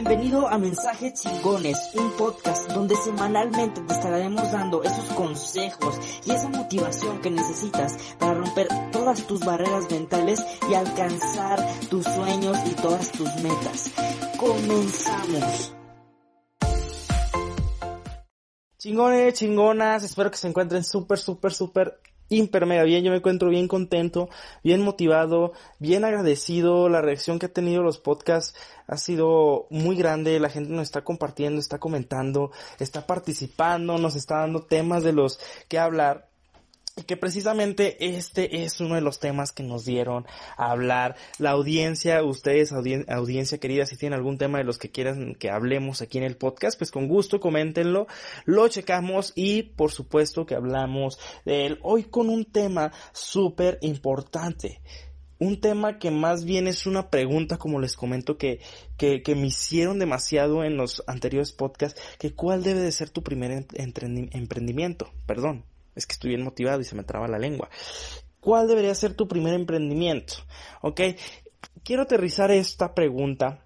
Bienvenido a Mensajes Chingones, un podcast donde semanalmente te estaremos dando esos consejos y esa motivación que necesitas para romper todas tus barreras mentales y alcanzar tus sueños y todas tus metas. Comenzamos. Chingones, chingonas, espero que se encuentren súper, súper, súper hiper mega bien, yo me encuentro bien contento, bien motivado, bien agradecido, la reacción que ha tenido los podcasts ha sido muy grande, la gente nos está compartiendo, está comentando, está participando, nos está dando temas de los que hablar que precisamente este es uno de los temas que nos dieron a hablar. La audiencia, ustedes, audiencia querida, si tienen algún tema de los que quieran que hablemos aquí en el podcast, pues con gusto coméntenlo, lo checamos y por supuesto que hablamos de él hoy con un tema súper importante. Un tema que más bien es una pregunta, como les comento, que, que, me hicieron demasiado en los anteriores podcasts, que cuál debe de ser tu primer emprendimiento, perdón, es que estoy bien motivado y se me traba la lengua. ¿Cuál debería ser tu primer emprendimiento? Ok, quiero aterrizar esta pregunta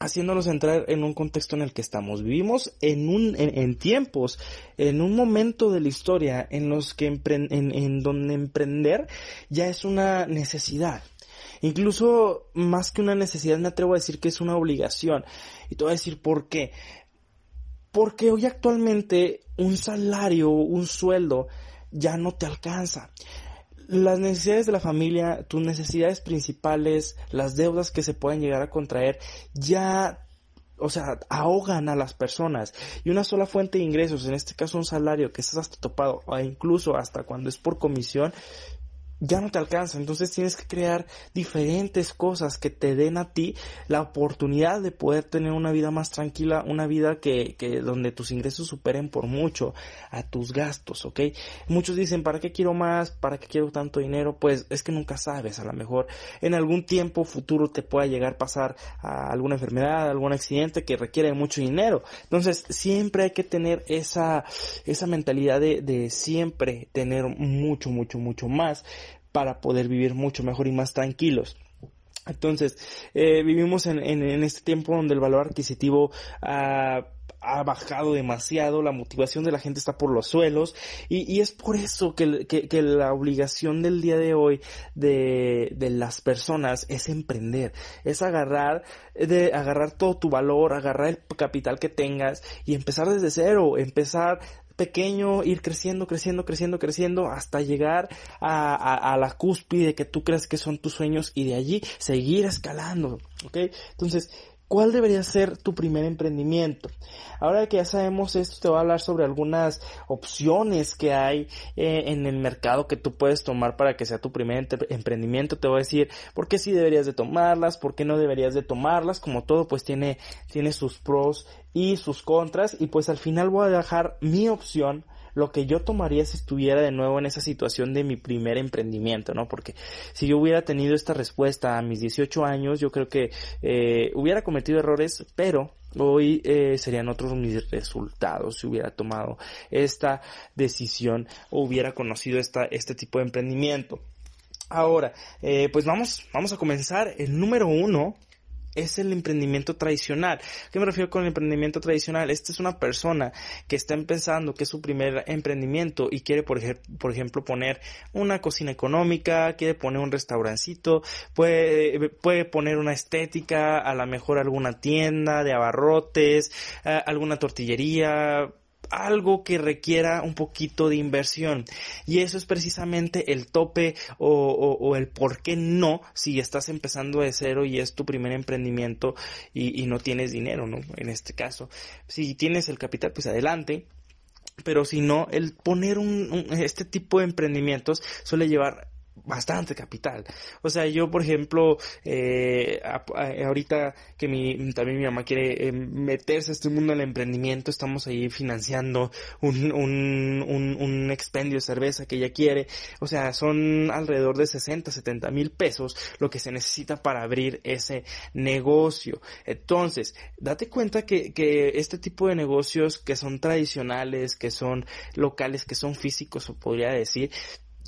haciéndonos entrar en un contexto en el que estamos. Vivimos en un, en, tiempos, en un momento de la historia en los que en, donde emprender ya es una necesidad. Incluso más que una necesidad me atrevo a decir que es una obligación. Y te voy a decir por qué. Porque hoy actualmente un salario, un sueldo, ya no te alcanza. Las necesidades de la familia, tus necesidades principales, las deudas que se pueden llegar a contraer, ya o sea, ahogan a las personas. Y una sola fuente de ingresos, en este caso un salario que estás hasta topado, o incluso hasta cuando es por comisión, ya no te alcanza. Entonces tienes que crear diferentes cosas que te den a ti la oportunidad de poder tener una vida más tranquila, una vida que, que donde tus ingresos superen por mucho a tus gastos, ¿ok? Muchos dicen, ¿para qué quiero más? ¿Para qué quiero tanto dinero? Pues es que nunca sabes, a lo mejor en algún tiempo futuro te pueda llegar a pasar a alguna enfermedad, algún accidente que requiere mucho dinero. Entonces siempre hay que tener esa, esa mentalidad de, de siempre tener mucho, mucho, mucho más para poder vivir mucho mejor y más tranquilos. Entonces, eh, vivimos en, en, este tiempo donde el valor adquisitivo ha, bajado demasiado, la motivación de la gente está por los suelos y, y es por eso que, que, que, la obligación del día de hoy de, de las personas es emprender, es agarrar, de agarrar todo tu valor, agarrar el capital que tengas y empezar desde cero, empezar pequeño, ir creciendo, creciendo, creciendo, creciendo, hasta llegar a, a, la cúspide que tú crees que son tus sueños y de allí seguir escalando, ¿ok? Entonces, ¿cuál debería ser tu primer emprendimiento? Ahora que ya sabemos esto, te voy a hablar sobre algunas opciones que hay eh, en el mercado que tú puedes tomar para que sea tu primer emprendimiento. Te voy a decir por qué sí deberías de tomarlas, por qué no deberías de tomarlas. Como todo, pues tiene, tiene sus pros y sus contras. Y pues al final voy a dejar mi opción lo que yo tomaría si estuviera de nuevo en esa situación de mi primer emprendimiento, ¿no? Porque si yo hubiera tenido esta respuesta a mis 18 años, yo creo que eh, hubiera cometido errores, pero hoy eh, serían otros mis resultados si hubiera tomado esta decisión o hubiera conocido esta, este tipo de emprendimiento. Ahora, eh, pues vamos, vamos a comenzar. El número uno es el emprendimiento tradicional. ¿Qué me refiero con el emprendimiento tradicional? Esta es una persona que está empezando, que es su primer emprendimiento y quiere, por, por ejemplo, poner una cocina económica, quiere poner un restaurancito, puede, puede poner una estética, a lo mejor alguna tienda de abarrotes, eh, alguna tortillería, algo que requiera un poquito de inversión. Y eso es precisamente el tope o, el por qué no si estás empezando de cero y es tu primer emprendimiento y, no tienes dinero, ¿no? En este caso. Si tienes el capital, pues adelante. Pero si no, el poner un, este tipo de emprendimientos suele llevar bastante capital. O sea, yo, por ejemplo, eh, ahorita que mi, también mi mamá quiere eh, meterse a este mundo del emprendimiento, estamos ahí financiando un, un, un, un, expendio de cerveza que ella quiere. O sea, son alrededor de 60, 70 mil pesos lo que se necesita para abrir ese negocio. Entonces, date cuenta que, que este tipo de negocios que son tradicionales, que son locales, que son físicos, o podría decir,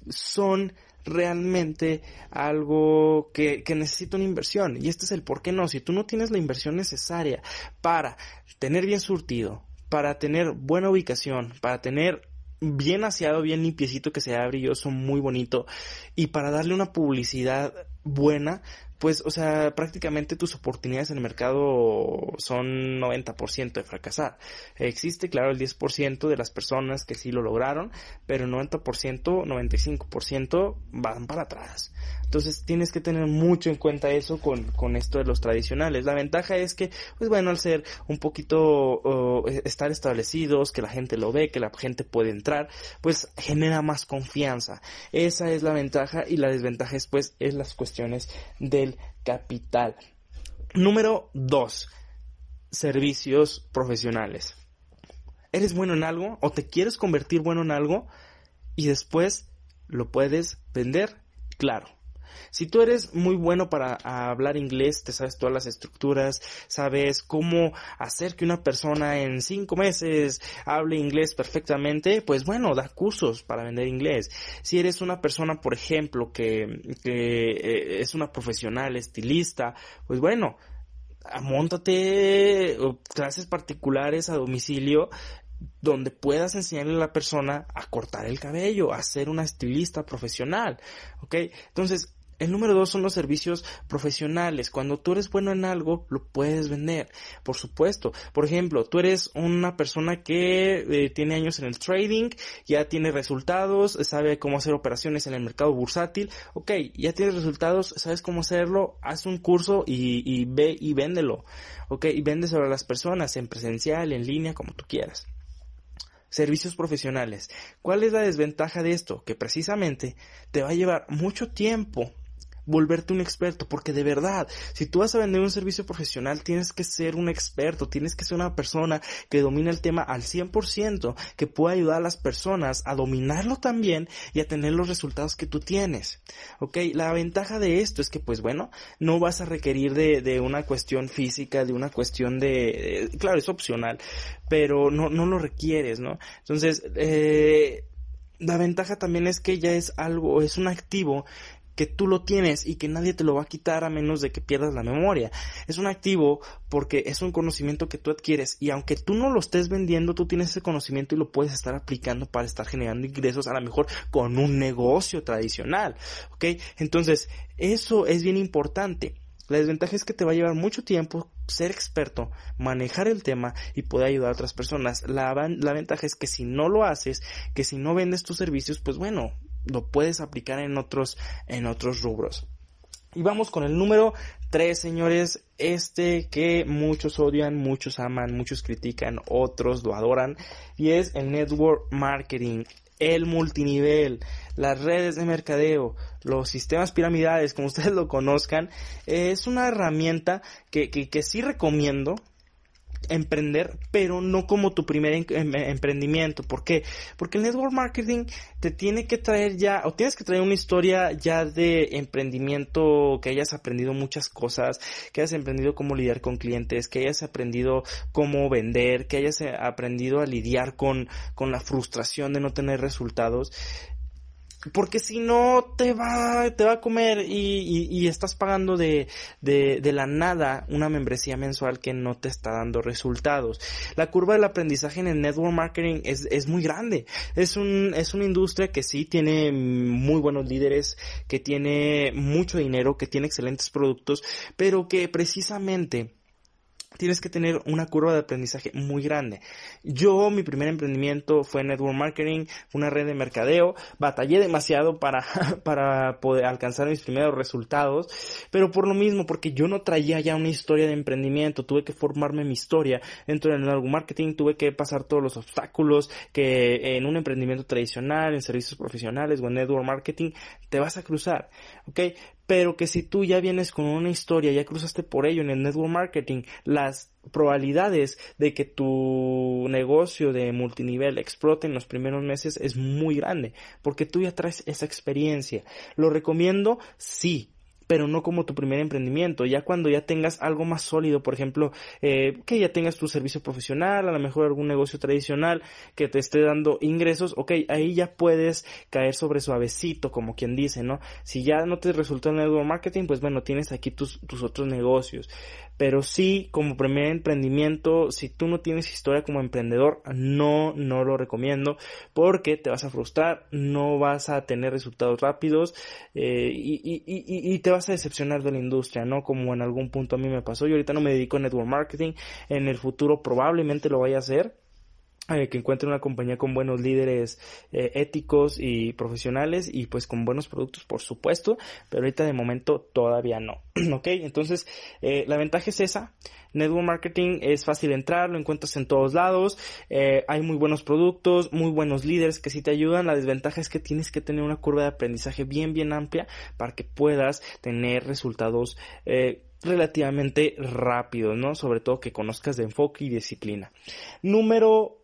son realmente algo que, que, necesita una inversión. Y este es el por qué no. Si tú no tienes la inversión necesaria para tener bien surtido, para tener buena ubicación, para tener bien aseado, bien limpiecito, que sea brilloso, muy bonito, y para darle una publicidad buena, pues, o sea, prácticamente tus oportunidades en el mercado son 90% de fracasar. Existe, claro, el 10% de las personas que sí lo lograron, pero el 90%, 95% van para atrás. Entonces tienes que tener mucho en cuenta eso con, con esto de los tradicionales. La ventaja es que, pues bueno, al ser un poquito, estar establecidos, que la gente lo ve, que la gente puede entrar, pues genera más confianza. Esa es la ventaja y la desventaja es pues es las cuestiones capital. Número 2. Servicios profesionales. ¿Eres bueno en algo o te quieres convertir bueno en algo y después lo puedes vender? Claro. Si tú eres muy bueno para hablar inglés, te sabes todas las estructuras, sabes cómo hacer que una persona en cinco meses hable inglés perfectamente, pues bueno, da cursos para vender inglés. Si eres una persona, por ejemplo, que, eh, es una profesional estilista, pues bueno, montate clases particulares a domicilio donde puedas enseñarle a la persona a cortar el cabello, a ser una estilista profesional, ¿ok? Entonces, el número dos son los servicios profesionales. Cuando tú eres bueno en algo, lo puedes vender. Por supuesto. Por ejemplo, tú eres una persona que eh, tiene años en el trading, ya tiene resultados, sabe cómo hacer operaciones en el mercado bursátil. Ok, ya tienes resultados, sabes cómo hacerlo, haz un curso y, y ve y véndelo. Ok, y vende sobre las personas en presencial, en línea, como tú quieras servicios profesionales. ¿Cuál es la desventaja de esto? Que precisamente te va a llevar mucho tiempo volverte un experto, porque de verdad, si tú vas a vender un servicio profesional, tienes que ser un experto, tienes que ser una persona que domina el tema al 100%, que pueda ayudar a las personas a dominarlo también y a tener los resultados que tú tienes. Ok, la ventaja de esto es que pues bueno, no vas a requerir de, de una cuestión física, de una cuestión de, claro, es opcional, pero no, no lo requieres, ¿no? Entonces, eh, la ventaja también es que ya es algo, es un activo que tú lo tienes y que nadie te lo va a quitar a menos de que pierdas la memoria. Es un activo porque es un conocimiento que tú adquieres y aunque tú no lo estés vendiendo, tú tienes ese conocimiento y lo puedes estar aplicando para estar generando ingresos a lo mejor con un negocio tradicional. ¿Ok? Entonces, eso es bien importante. La desventaja es que te va a llevar mucho tiempo ser experto, manejar el tema y poder ayudar a otras personas. La, la, ventaja es que si no lo haces, que si no vendes tus servicios, pues bueno, lo puedes aplicar en otros, en otros rubros. Y vamos con el número 3, señores. Este que muchos odian, muchos aman, muchos critican, otros lo adoran. Y es el network marketing, el multinivel, las redes de mercadeo, los sistemas piramidales, como ustedes lo conozcan. Es una herramienta que, que, que sí recomiendo emprender, pero no como tu primer em, emprendimiento. ¿Por qué? Porque el network marketing te tiene que traer ya, o tienes que traer una historia ya de emprendimiento, que hayas aprendido muchas cosas, que hayas aprendido cómo lidiar con clientes, que hayas aprendido cómo vender, que hayas eh, aprendido a lidiar con, con la frustración de no tener resultados porque si no te va, te va a comer y, y, estás pagando de, de, de, la nada una membresía mensual que no te está dando resultados. La curva del aprendizaje en el network marketing es, es muy grande. Es un, es una industria que sí tiene muy buenos líderes, que tiene mucho dinero, que tiene excelentes productos, pero que precisamente tienes que tener una curva de aprendizaje muy grande. Yo, mi primer emprendimiento fue Network Marketing, una red de mercadeo, batallé demasiado para, para poder alcanzar mis primeros resultados, pero por lo mismo, porque yo no traía ya una historia de emprendimiento, tuve que formarme mi historia dentro del Network Marketing, tuve que pasar todos los obstáculos que en un emprendimiento tradicional, en servicios profesionales o en Network Marketing, te vas a cruzar, ¿ok? Pero que si tú ya vienes con una historia, ya cruzaste por ello en el network marketing, las probabilidades de que tu negocio de multinivel explote en los primeros meses es muy grande, porque tú ya traes esa experiencia. ¿Lo recomiendo? Sí, pero no como tu primer emprendimiento. Ya cuando ya tengas algo más sólido, por ejemplo, eh, que ya tengas tu servicio profesional, a lo mejor algún negocio tradicional que te esté dando ingresos, ok, ahí ya puedes caer sobre suavecito, como quien dice, ¿no? Si ya no te resultó el network marketing, pues bueno, tienes aquí tus, tus otros negocios. Pero sí, como primer emprendimiento, si tú no tienes historia como emprendedor, no, no lo recomiendo porque te vas a frustrar, no vas a tener resultados rápidos eh, y, y, y, y, te vas a decepcionar de la industria, ¿no? Como en algún punto a mí me pasó. Yo ahorita no me dedico a network marketing, en el futuro probablemente lo vaya a hacer eh, que encuentre una compañía con buenos líderes eh, éticos y profesionales y pues con buenos productos por supuesto pero ahorita de momento todavía no ok entonces eh, la ventaja es esa network marketing es fácil entrar lo encuentras en todos lados hay muy buenos productos muy buenos líderes que sí te ayudan la desventaja es que tienes que tener una curva de aprendizaje bien bien amplia para que puedas tener resultados relativamente rápidos, ¿no? Sobre todo que conozcas de enfoque y disciplina. Número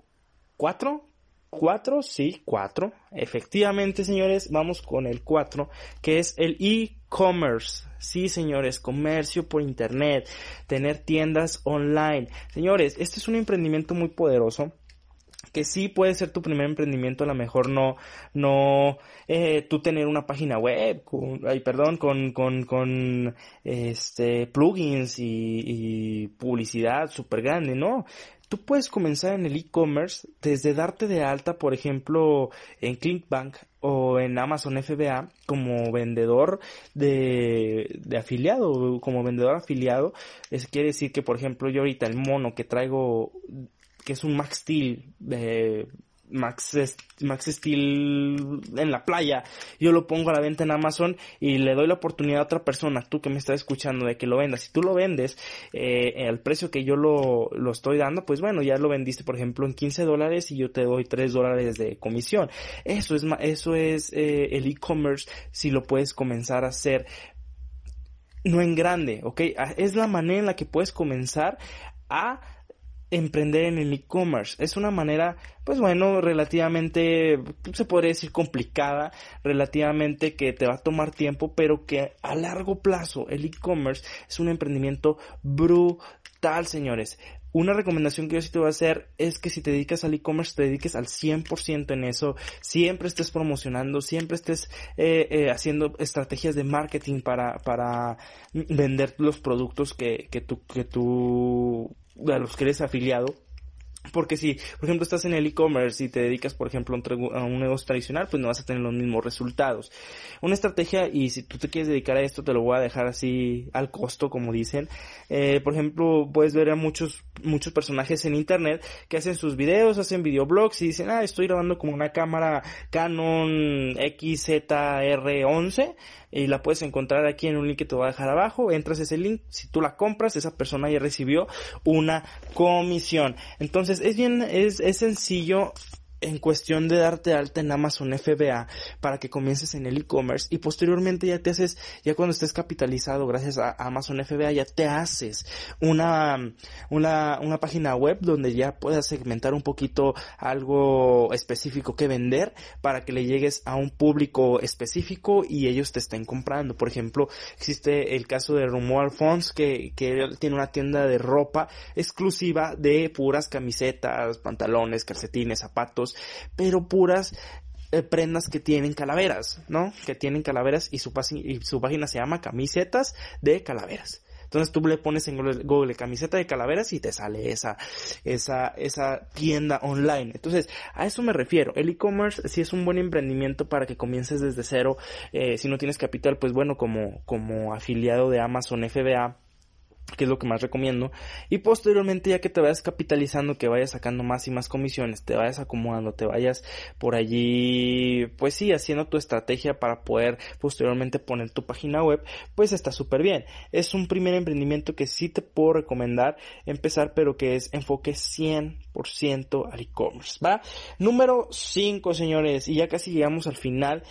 ¿Cuatro? ¿Cuatro? Sí, cuatro. Efectivamente, señores, vamos con el cuatro, que es el e-commerce. Sí, señores, comercio por internet, tener tiendas online. Señores, este es un emprendimiento muy poderoso que sí puede ser tu primer emprendimiento, a lo mejor no, no, eh, tú tener una página web, con, ay, perdón, con, con, con, este, plugins y, y publicidad súper grande, ¿no? Tú puedes comenzar en el e-commerce desde darte de alta, por ejemplo, en Clickbank o en Amazon FBA como vendedor de, afiliado, como vendedor afiliado. Eso quiere decir que, por ejemplo, yo ahorita el mono que traigo, que es un Max Steel de Max, Steel en la playa, yo lo pongo a la venta en Amazon y le doy la oportunidad a otra persona, tú que me estás escuchando, de que lo vendas. Si tú lo vendes eh, al precio que yo lo, lo estoy dando, pues bueno, ya lo vendiste, por ejemplo, en 15 dólares y yo te doy 3 dólares de comisión. Eso es, eso es eh, el e-commerce si lo puedes comenzar a hacer no en grande, ¿ok? Ah, es la manera en la que puedes comenzar a emprender en el e-commerce. Es una manera, pues bueno, relativamente, se podría decir complicada, relativamente que te va a tomar tiempo, pero que a largo plazo el e-commerce es un emprendimiento brutal, señores. Una recomendación que yo sí te voy a hacer es que si te dedicas al e-commerce, te dediques al 100% en eso, siempre estés promocionando, siempre estés eh, eh, haciendo estrategias de marketing para, para vender los productos que, que tú, que tú a los que eres afiliado. Porque si, por ejemplo, estás en el e-commerce y te dedicas, por ejemplo, a un negocio tradicional, pues no vas a tener los mismos resultados. Una estrategia, y si tú te quieres dedicar a esto, te lo voy a dejar así al costo, como dicen. Eh, por ejemplo, puedes ver a muchos, muchos personajes en internet que hacen sus videos, hacen videoblogs y dicen, ah, estoy grabando como una cámara Canon XZR11 y la puedes encontrar aquí en un link que te voy a dejar abajo. Entras ese link, si tú la compras, esa persona ya recibió una comisión. Entonces es bien, es, es sencillo en cuestión de darte alta en Amazon FBA para que comiences en el e-commerce y posteriormente ya te haces, ya cuando estés capitalizado gracias a Amazon FBA ya te haces una, una, una página web donde ya puedas segmentar un poquito algo específico que vender para que le llegues a un público específico y ellos te estén comprando. Por ejemplo, existe el caso de Rumor Fonts que, que tiene una tienda de ropa exclusiva de puras camisetas, pantalones, calcetines, zapatos, pero puras eh, prendas que tienen calaveras, ¿no? Que tienen calaveras y su, y su página se llama camisetas de calaveras. Entonces tú le pones en Google camiseta de calaveras y te sale esa, esa, esa tienda online. Entonces, a eso me refiero. El e-commerce sí es un buen emprendimiento para que comiences desde cero. Eh, si no tienes capital, pues bueno, como, como afiliado de Amazon FBA, que es lo que más recomiendo. Y posteriormente, ya que te vayas capitalizando, que vayas sacando más y más comisiones, te vayas acomodando, te vayas por allí, pues sí, haciendo tu estrategia para poder posteriormente poner tu página web, pues está súper bien. Es un primer emprendimiento que sí te puedo recomendar empezar, pero que es enfoque 100% al e-commerce, ¿va? Número 5, señores, y ya casi llegamos al final,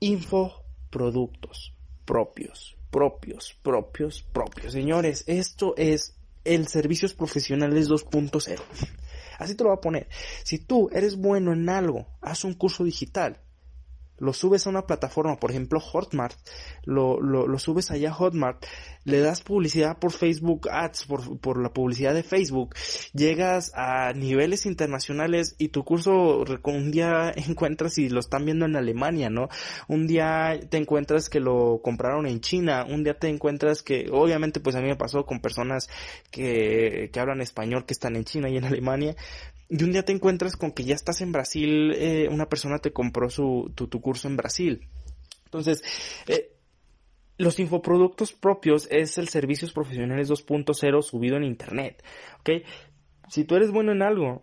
infoproductos propios propios, propios, propios. Señores, esto es el servicios profesionales 2.0. Así te lo voy a poner. Si tú eres bueno en algo, haz un curso digital lo subes a una plataforma, por ejemplo Hotmart, lo, lo, lo subes allá a Hotmart, le das publicidad por Facebook Ads, por, por, la publicidad de Facebook, llegas a niveles internacionales y tu curso un día encuentras y lo están viendo en Alemania, ¿no? Un día te encuentras que lo compraron en China, un día te encuentras que, obviamente pues a mí me pasó con personas que, que hablan español que están en China y en Alemania, y un día te encuentras con que ya estás en Brasil, eh, una persona te compró su, tu, curso en Brasil. Entonces, eh, los infoproductos propios es el servicios profesionales 2.0 subido en internet, ¿ok? Si tú eres bueno en algo,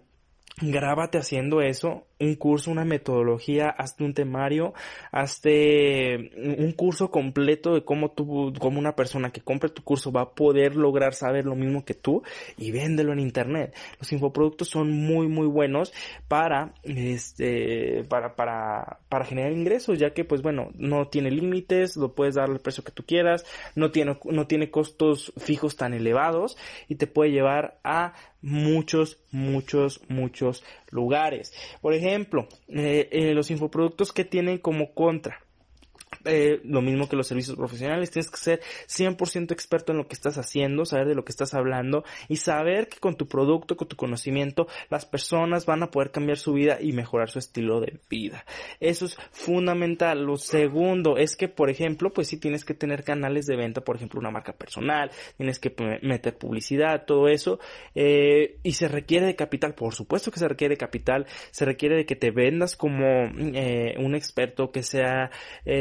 grábate haciendo eso un curso, una metodología, hazte un temario, hazte un curso completo de cómo tú, como una persona que compre tu curso va a poder lograr saber lo mismo que tú y véndelo en internet. Los infoproductos son muy, muy buenos para, este, para, para, para generar ingresos, ya que, pues bueno, no tiene límites, lo puedes dar al precio que tú quieras, no tiene, no tiene costos fijos tan elevados y te puede llevar a muchos, muchos, muchos lugares. Por ejemplo, eh, eh, los infoproductos que tienen como contra eh, lo mismo que los servicios profesionales, tienes que ser 100% experto en lo que estás haciendo, saber de lo que estás hablando y saber que con tu producto, con tu conocimiento, las personas van a poder cambiar su vida y mejorar su estilo de vida. Eso es fundamental. Lo segundo es que, por ejemplo, pues sí tienes que tener canales de venta, por ejemplo, una marca personal, tienes que meter publicidad, todo eso, eh, y se requiere de capital, por supuesto que se requiere de capital, se requiere de que te vendas como eh, un experto, que sea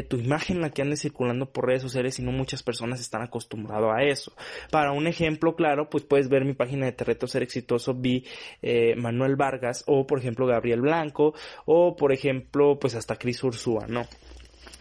tu imagen la que ande circulando por redes sociales y no muchas personas están acostumbrados a eso. Para un ejemplo claro, pues puedes ver mi página de Terreto Ser Exitoso, vi eh, Manuel Vargas o por ejemplo Gabriel Blanco o por ejemplo pues hasta Cris Ursúa, ¿no?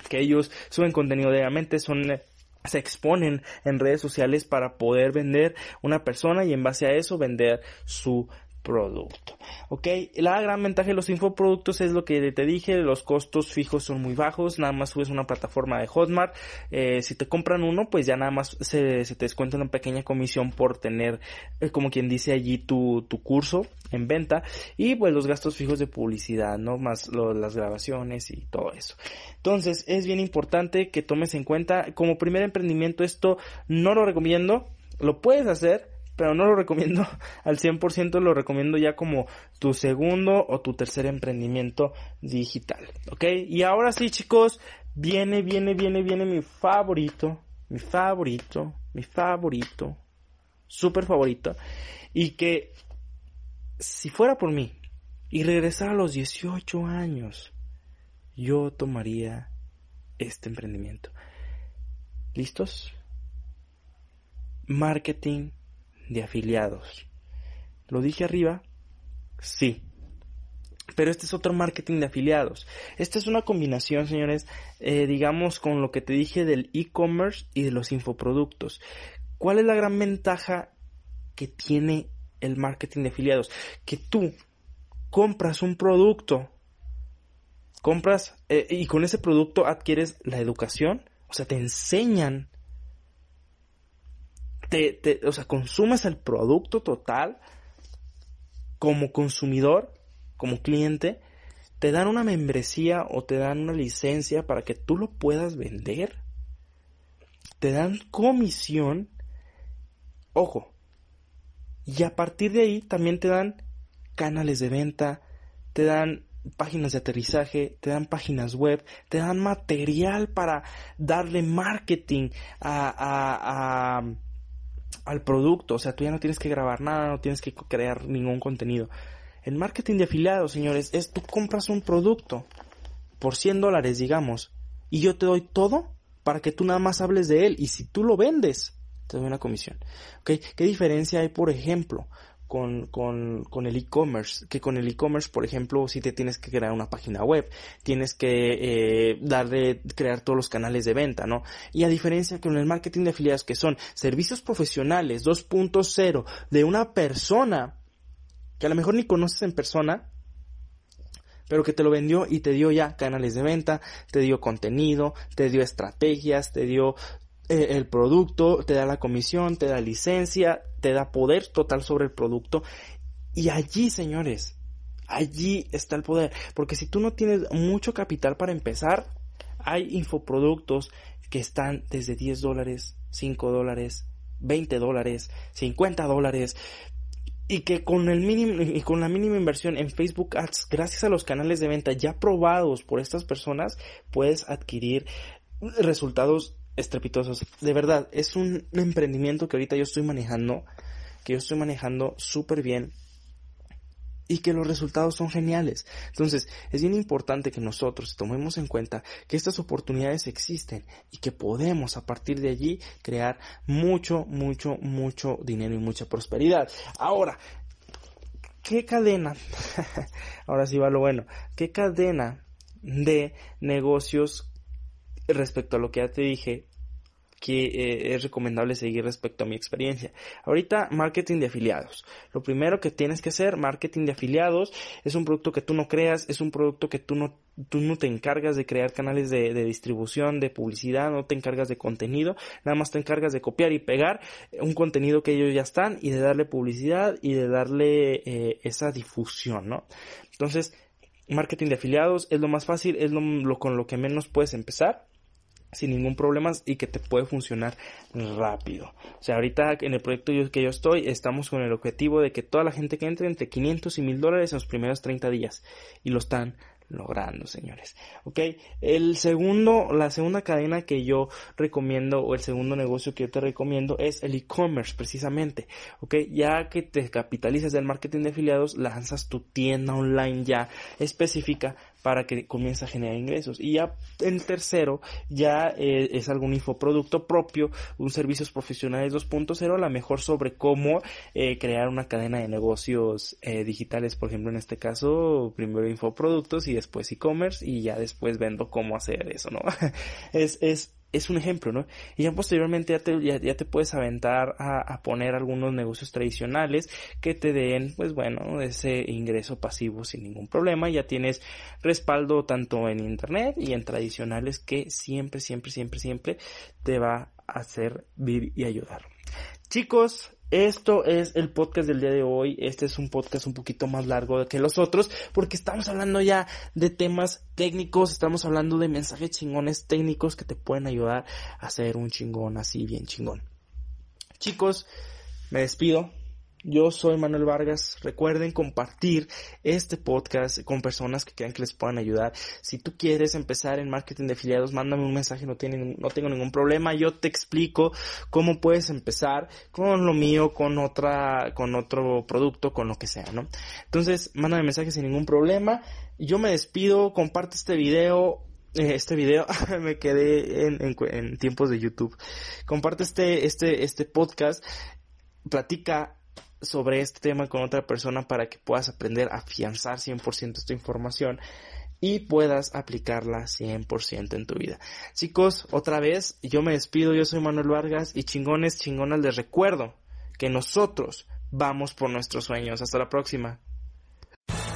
Que ellos suben contenido diariamente, son se exponen en redes sociales para poder vender una persona y en base a eso vender su producto. Ok, la gran ventaja de los infoproductos es lo que te dije, los costos fijos son muy bajos, nada más subes una plataforma de Hotmart, eh, si te compran uno, pues ya nada más se, te descuenta una pequeña comisión por tener, eh, como quien dice allí, tu, tu curso en venta y pues los gastos fijos de publicidad, ¿no? Más las grabaciones y todo eso. Entonces es bien importante que tomes en cuenta, como primer emprendimiento esto no lo recomiendo, lo puedes hacer, pero no lo recomiendo al 100%, lo recomiendo ya como tu segundo o tu tercer emprendimiento digital, ¿ok? Y ahora sí, chicos, viene, viene, viene, viene mi favorito, mi favorito, mi favorito, súper favorito, y que si fuera por mí y regresar a los 18 años, yo tomaría este emprendimiento. ¿Listos? Marketing de afiliados. ¿Lo dije arriba? Sí. Pero este es otro marketing de afiliados. Esta es una combinación, señores, eh, digamos, con lo que te dije del e-commerce y de los infoproductos. ¿Cuál es la gran ventaja que tiene el marketing de afiliados? Que tú compras un producto, compras eh, y con ese producto adquieres la educación, o sea, te enseñan te, o sea, consumes el producto total como consumidor, como cliente, te dan una membresía o te dan una licencia para que tú lo puedas vender. Te dan comisión. Ojo. Y a partir de ahí también te dan canales de venta, te dan páginas de aterrizaje, te dan páginas web, te dan material para darle marketing a, a al producto, o sea, tú ya no tienes que grabar nada, no tienes que crear ningún contenido. El marketing de afiliados, señores, es tú compras un producto por 100 dólares, digamos, y yo te doy todo para que tú nada más hables de él. Y si tú lo vendes, te doy una comisión. ¿Ok? ¿Qué diferencia hay, por ejemplo, con, con, con el e-commerce, que con el e-commerce, por ejemplo, si te tienes que crear una página web, tienes que eh, darle, crear todos los canales de venta, ¿no? Y a diferencia con el marketing de afiliados, que son servicios profesionales 2.0 de una persona que a lo mejor ni conoces en persona, pero que te lo vendió y te dio ya canales de venta, te dio contenido, te dio estrategias, te dio eh, el producto, te da la comisión, te da licencia, te da poder total sobre el producto. Y allí, señores, allí está el poder. Porque si tú no tienes mucho capital para empezar, hay infoproductos que están desde 10 dólares, 5 dólares, 20 dólares, 50 dólares. Y que con el mínimo, y con la mínima inversión en Facebook Ads, gracias a los canales de venta ya probados por estas personas, puedes adquirir resultados estrepitosos. De verdad, es un emprendimiento que ahorita yo estoy manejando, que yo estoy manejando súper bien y que los resultados son geniales. Entonces, es bien importante que nosotros tomemos en cuenta que estas oportunidades existen y que podemos a partir de allí crear mucho, mucho, mucho dinero y mucha prosperidad. Ahora, ¿qué cadena? Ahora sí va lo bueno. ¿Qué cadena de negocios respecto a lo que ya te dije, que eh, es recomendable seguir respecto a mi experiencia. Ahorita, marketing de afiliados. Lo primero que tienes que hacer, marketing de afiliados, es un producto que tú no creas, es un producto que tú no, tú no te encargas de crear canales de, distribución, de publicidad, no te encargas de contenido, nada más te encargas de copiar y pegar un contenido que ellos ya están y de darle publicidad y de darle eh, esa difusión, ¿no? Entonces, marketing de afiliados es lo más fácil, es lo con lo que menos puedes empezar sin ningún problema y que te puede funcionar rápido. O sea, ahorita en el proyecto que yo estoy, estamos con el objetivo de que toda la gente que entre entre 500 y 1000 dólares en los primeros 30 días. Y lo están logrando, señores. Ok, el segundo, la segunda cadena que yo recomiendo o el segundo negocio que yo te recomiendo es el e-commerce, precisamente. Ok, ya que te capitalizas del marketing de afiliados, lanzas tu tienda online ya específica para que comience a generar ingresos. Y ya en tercero, ya eh, es algún infoproducto propio, un servicios profesionales 2.0, a lo mejor sobre cómo eh, crear una cadena de negocios eh, digitales, por ejemplo, en este caso, primero infoproductos y después e-commerce y ya después vendo cómo hacer eso, ¿no? es, es, es un ejemplo, ¿no? Y ya posteriormente ya te, ya, te puedes aventar a, a, poner algunos negocios tradicionales que te den, pues bueno, ese ingreso pasivo sin ningún problema. Ya tienes respaldo tanto en internet y en tradicionales que siempre, siempre, siempre, siempre te va a hacer vivir y ayudar. Chicos, esto es el podcast del día de hoy. Este es un podcast un poquito más largo que los otros porque estamos hablando ya de temas técnicos, estamos hablando de mensajes chingones técnicos que te pueden ayudar a hacer un chingón así bien chingón. Chicos, me despido. Yo soy Manuel Vargas. Recuerden compartir este podcast con personas que crean que les puedan ayudar. Si tú quieres empezar en marketing de afiliados, mándame un mensaje, no, tiene, no tengo ningún problema. Yo te explico cómo puedes empezar con lo mío, con otra, con otro producto, con lo que sea, ¿no? Entonces, mándame mensaje sin ningún problema. Yo me despido, comparte este video, eh, este video me quedé en, en, tiempos de YouTube. Comparte este, este, este podcast. Platica sobre este tema con otra persona para que puedas aprender a afianzar 100% esta información y puedas aplicarla 100% en tu vida. Chicos, otra vez, yo me despido, yo soy Manuel Vargas y chingones, chingonas, les recuerdo que nosotros vamos por nuestros sueños. Hasta la próxima.